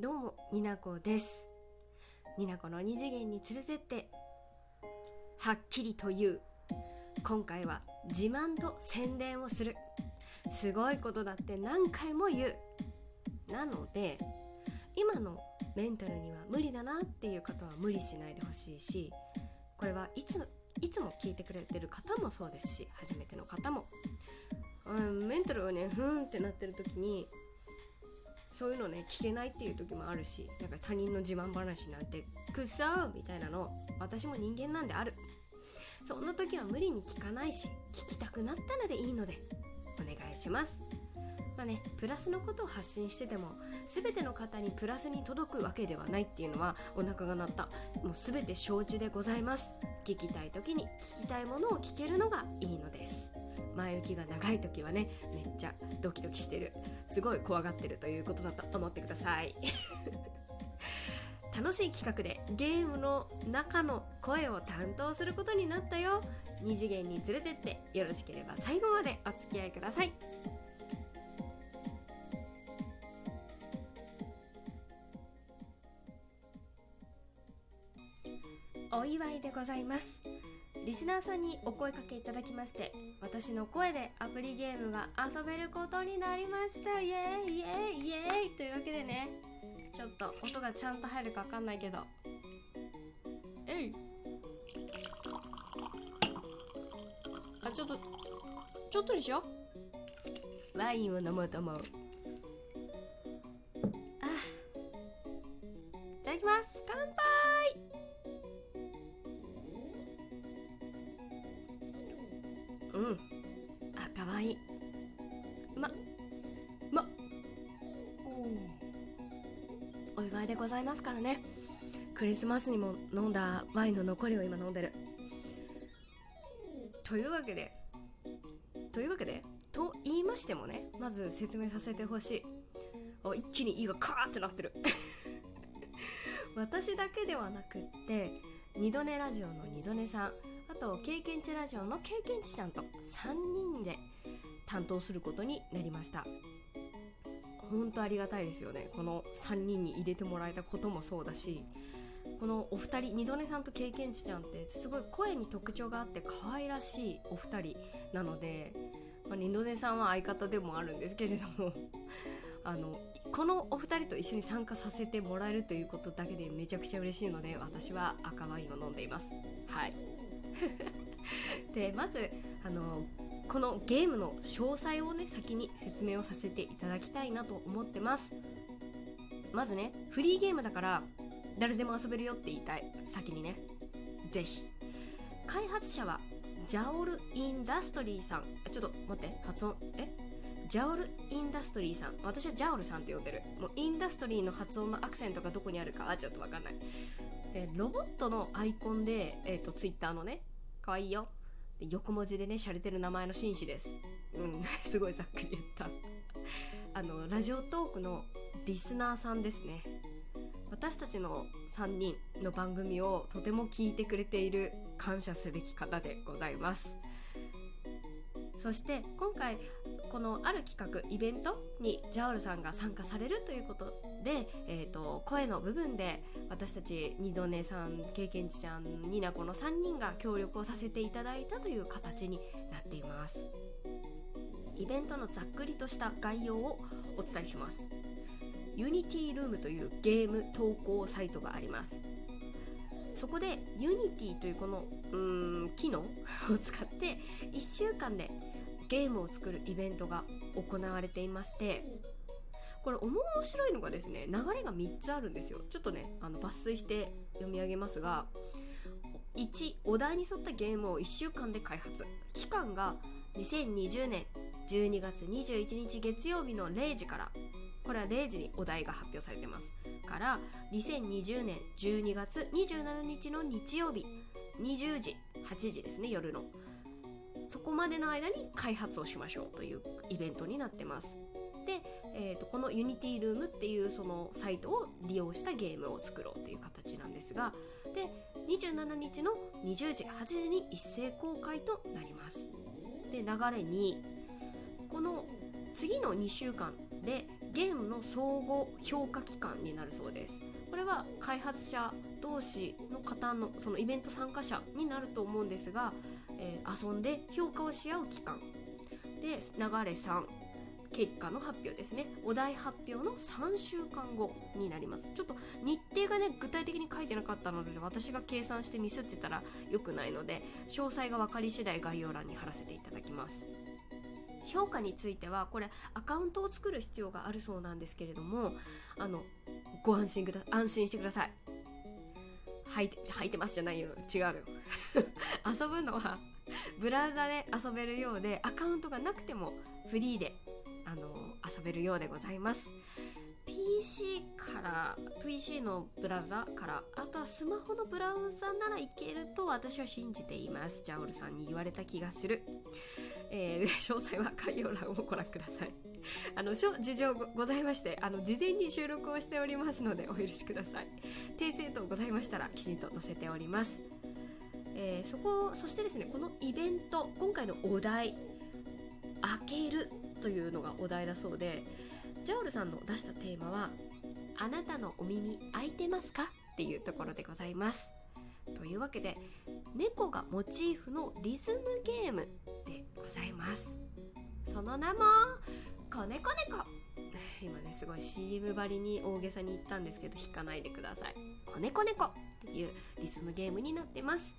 どうもになこです。になこの二次元に連れてってはっきりと言う。今回は自慢と宣伝をする。すごいことだって何回も言う。なので今のメンタルには無理だなっていう方は無理しないでほしいしこれはいついつも聞いてくれてる方もそうですし初めての方も、うん、メンタルがねふーんってなってる時にそういうのね聞けないっていう時もあるしなんか他人の自慢話なんてくっそーみたいなの私も人間なんである。そんな時は無理に聞かないし聞きたくなったらでいいのでお願いします。まあねプラスのことを発信してても全ての方にプラスに届くわけではないっていうのはお腹が鳴った。もう全て承知でございます。聞きたい時に聞きたいものを聞けるのがいいのです。前置きが長い時はねめっちゃドキドキしてる。すごい怖がってるということだと思ってください。楽しい企画でゲームの中の声を担当することになったよ。二次元に連れてってよろしければ最後までお付き合いください。お祝いでございます。リスナーさんにお声かけいただきまして私の声でアプリゲームが遊べることになりました。イエーイイエーイイエーイ。というわけでねちょっと音がちゃんと入るかわかんないけど。えい。あちょっとちょっとにしよう。ワインを飲もうと思う。うん。あ可愛いうまま。っお祝いでございますからね。クリスマスにも飲んだワインの残りを今飲んでる。というわけでというわけでと言いましてもねまず説明させてほしい。お一気に胃がカーってなってる。私だけではなくって二度寝ラジオの二度寝さん。あと経験値ラジオの経験値ちゃんと3人で担当することになりました。本当ありがたいですよね。この3人に入れてもらえたこともそうだしこのお二人二度寝さんと経験値ちゃんってすごい声に特徴があって可愛らしいお二人なので、まあ、二度寝さんは相方でもあるんですけれども あのこのお二人と一緒に参加させてもらえるということだけでめちゃくちゃ嬉しいので私は赤ワインを飲んでいます。はい。でまずあのこのゲームの詳細をね先に説明をさせていただきたいなと思ってます。まずねフリーゲームだから誰でも遊べるよって言いたい。先にね。ぜひ。開発者はジャオル・インダストリーさん。ちょっと待って発音。え？ジャオル・インダストリーさん。私はジャオルさんって呼んでる。もうインダストリーの発音のアクセントがどこにあるかはちょっとわかんない。でロボットのアイコンで、えーと、ツイッターのね可愛いよ。で横文字でね洒落てる名前の紳士です。うん。すごいざっくり言った。あのラジオトークのリスナーさんですね。私たちの3人の番組をとても聞いてくれている感謝すべき方でございます。そして今回このある企画イベントにジャオルさんが参加されるということで、えーと、声の部分で私たち二度寝さん経験値ちゃんニナコの3人が協力をさせていただいたという形になっています。イベントのざっくりとした概要をお伝えします。 unityroom というゲーム投稿サイトがあります。そこで Unity というこのうーん機能を使って1週間でゲームを作るイベントが行われていましてこれ面白いのがですね流れが3つあるんですよ。ちょっとねあの抜粋して読み上げますが1お題に沿ったゲームを1週間で開発。期間が2020年12月21日月曜日の0時から。これは0時にお題が発表されてます。から2020年12月27日の日曜日20時8時ですね夜の。そこまでの間に開発をしましょうというイベントになってます。で、えーと、この unityroom っていうそのサイトを利用したゲームを作ろうっていう形なんですがで27日の20時8時に一斉公開となります。で流れにこの次の2週間でゲームの相互評価期間になるそうです。これは開発者同士の方のそのイベント参加者になると思うんですが、えー、遊んで評価をし合う機関で流れ3結果の発表ですね。お題発表の3週間後になります。ちょっと日程がね具体的に書いてなかったので私が計算してミスってたら良くないので詳細が分かり次第概要欄に貼らせていただきます。評価についてはこれアカウントを作る必要があるそうなんですけれどもあのご安心くだ安心してください。履いて履いてますじゃないよ。違うよ。遊ぶのはブラウザで遊べるようでアカウントがなくてもフリーであの遊べるようでございます。PC から PC のブラウザからあとはスマホのブラウザならいけると私は信じています。ジャオルさんに言われた気がする、えー、詳細は概要欄をご覧ください。あの事情ございましてあの事前に収録をしておりますのでお許しください訂正等ございましたらきちんと載せておりますえー、そこそしてですねこのイベント今回のお題「開ける」というのがお題だそうでジャオルさんの出したテーマは「あなたのお耳開いてますか?」っていうところでございます。というわけで猫がモチーフのリズムゲームでございます。その名も「子猫。猫」今ねすごい CM ばりに大げさに言ったんですけど引かないでください「子猫猫」っていうリズムゲームになってます。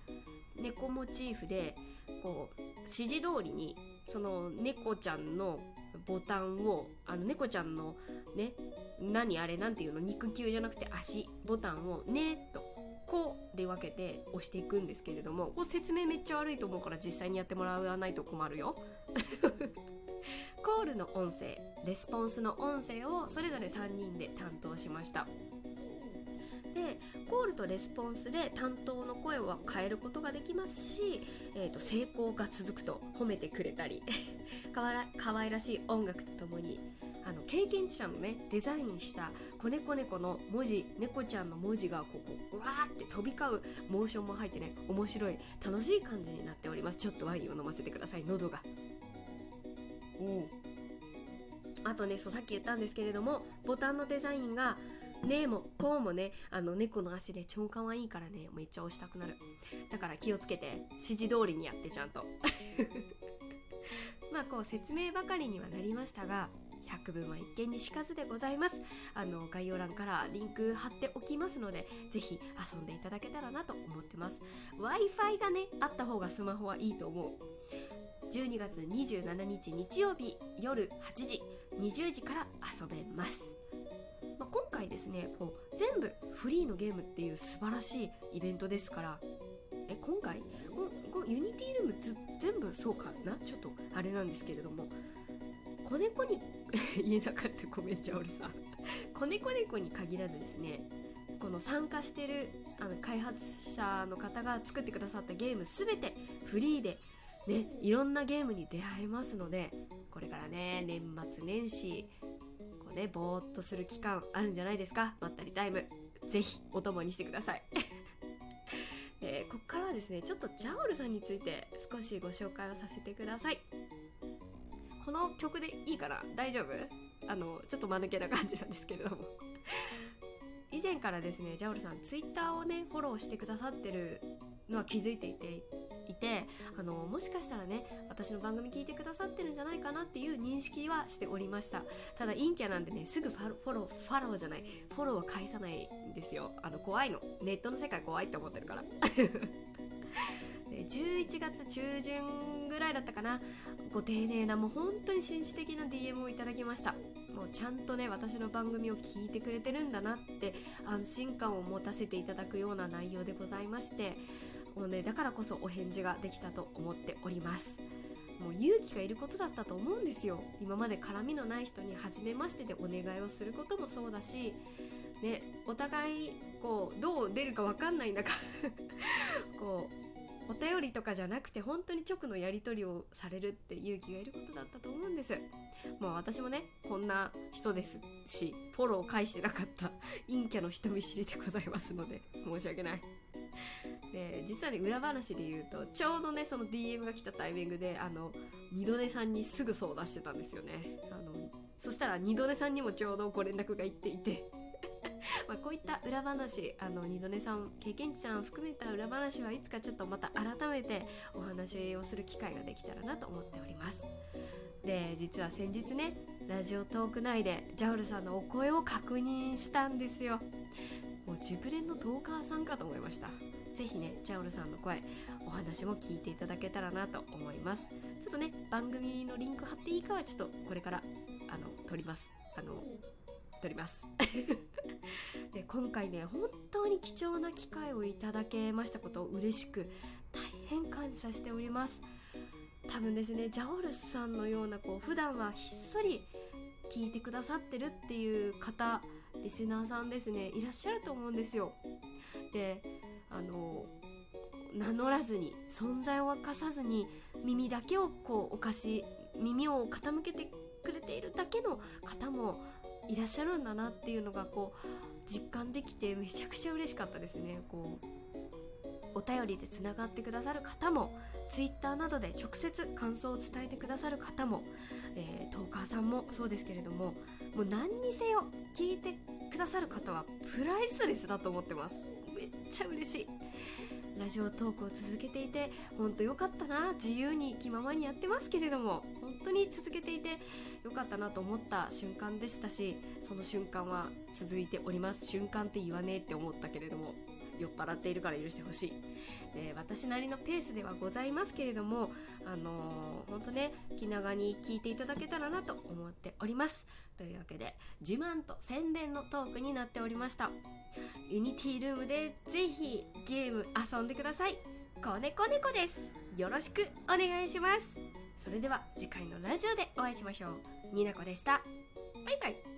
猫モチーフでこう指示通りにその猫ちゃんのボタンをあの猫ちゃんのね何あれなんていうの？肉球じゃなくて足ボタンをねとこうで分けて押していくんですけれどもこう説明めっちゃ悪いと思うから実際にやってもらわないと困るよコールの音声レスポンスの音声をそれぞれ3人で担当しました。でコールとレスポンスで担当の声を変えることができますし、えーと、成功が続くと褒めてくれたり かわら可愛らしい音楽とともにあの経験値者のねデザインした子猫猫の文字猫ちゃんの文字がここうわーって飛び交うモーションも入ってね面白い楽しい感じになっております。ちょっとワインを飲ませてください。喉が。あとねそうさっき言ったんですけれどもボタンのデザインがねえもこうもねあの猫の足で超かわいいからねめっちゃ押したくなる。だから気をつけて指示通りにやってちゃんと。まあこう説明ばかりにはなりましたが百聞は一見にしかずでございます。あの概要欄からリンク貼っておきますのでぜひ遊んでいただけたらなと思ってます。Wi-Fi がねあった方がスマホはいいと思う。12月27日日曜日夜8時20時から遊べます。まあ、今回ですねこう全部フリーのゲームっていう素晴らしいイベントですからえ今回ここユニティルームず全部そうかな？ちょっとあれなんですけれども子猫に 言えなかったごめんじゃ俺さ 子猫猫に限らずですねこの参加してるあの開発者の方が作ってくださったゲーム全てフリーでねいろんなゲームに出会えますのでこれからね年末年始こうねぼーっとする期間あるんじゃないですか？まったりタイムぜひお供にしてください。でここからはですねちょっとジャオルさんについて少しご紹介をさせてください。この曲でいいかな？大丈夫？あのちょっと間抜けな感じなんですけれども。以前からですねジャオルさんツイッターをねフォローしてくださってるのは気づいていていてあのもしかしたらね私の番組聞いてくださってるんじゃないかなっていう認識はしておりました。ただ陰キャなんでねすぐフォローフォローじゃないフォローは返さないんですよ。あの怖いの。ネットの世界怖いって思ってるから。11月中旬ぐらいだったかな。ご丁寧なもう本当に紳士的な DM をいただきました。もうちゃんとね私の番組を聞いてくれてるんだなって安心感を持たせていただくような内容でございまして。もうねだからこそお返事ができたと思っておりますもう勇気がいることだったと思うんですよ今まで絡みのない人に初めましてでお願いをすることもそうだしねお互いこうど。う出るか分かんない中こうお便りとかじゃなくて本当に直のやり取りをされるって勇気がいることだったと思うんですもう私もねこんな人ですしフォロー返してなかった陰キャの人見知りでございますので申し訳ないで実はね裏話で言うとちょうどねその DM が来たタイミングであの二度寝さんにすぐ相談してたんですよね。あのそしたら二度寝さんにもちょうどご連絡がいっていて。まあこういった裏話あの二度寝さん経験値さん含めた裏話はいつかちょっとまた改めてお話をする機会ができたらなと思っております。で実は先日ねラジオトーク内でジャウルさんのお声を確認したんですよ。もうジブレンのトーカーさんかと思いました。ぜひねジャウルさんの声お話も聞いていただけたらなと思います。ちょっとね番組のリンク貼っていいかはちょっとこれからあの撮ります。あの撮ります。で今回ね本当に貴重な機会をいただけましたことを嬉しく大変感謝しております。多分ですねジャオルスさんのようなこう普段はひっそり聞いてくださってるっていう方リスナーさんですねいらっしゃると思うんですよ。であの名乗らずに存在を明かさずに耳だけをこうおかし耳を傾けてくれているだけの方もいらっしゃるんだなっていうのがこう実感できてめちゃくちゃ嬉しかったですね。こうお便りでつながってくださる方も Twitter などで直接感想を伝えてくださる方も、えー、トーカーさんもそうですけれどももう何にせよ聞いてくださる方はプライスレスだと思ってます。ちゃ嬉しい。ラジオトークを続けていてほんと良かったな。自由に気ままにやってますけれども本当に続けていて良かったなと思った瞬間でしたしその瞬間は続いております。瞬間って言わねえって思ったけれども酔っ払っているから許してほしい。で私なりのペースではございますけれどもあのー、ほんとね気長に聞いていただけたらなと思っております。というわけで自慢と宣伝のトークになっておりました。 unityroom でぜひゲーム遊んでください。子猫猫です。よろしくお願いします。それでは次回のラジオでお会いしましょう。になこでした。バイバイ。